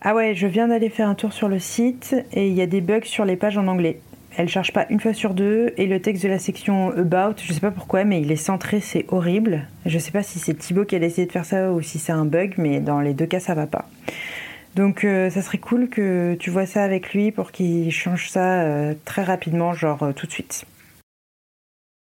Ah ouais, je viens d'aller faire un tour sur le site et il y a des bugs sur les pages en anglais. Elle charge pas une fois sur deux et le texte de la section About, je sais pas pourquoi, mais il est centré, c'est horrible. Je sais pas si c'est Thibaut qui a essayé de faire ça ou si c'est un bug, mais dans les deux cas ça va pas. Donc euh, ça serait cool que tu vois ça avec lui pour qu'il change ça euh, très rapidement, genre euh, tout de suite.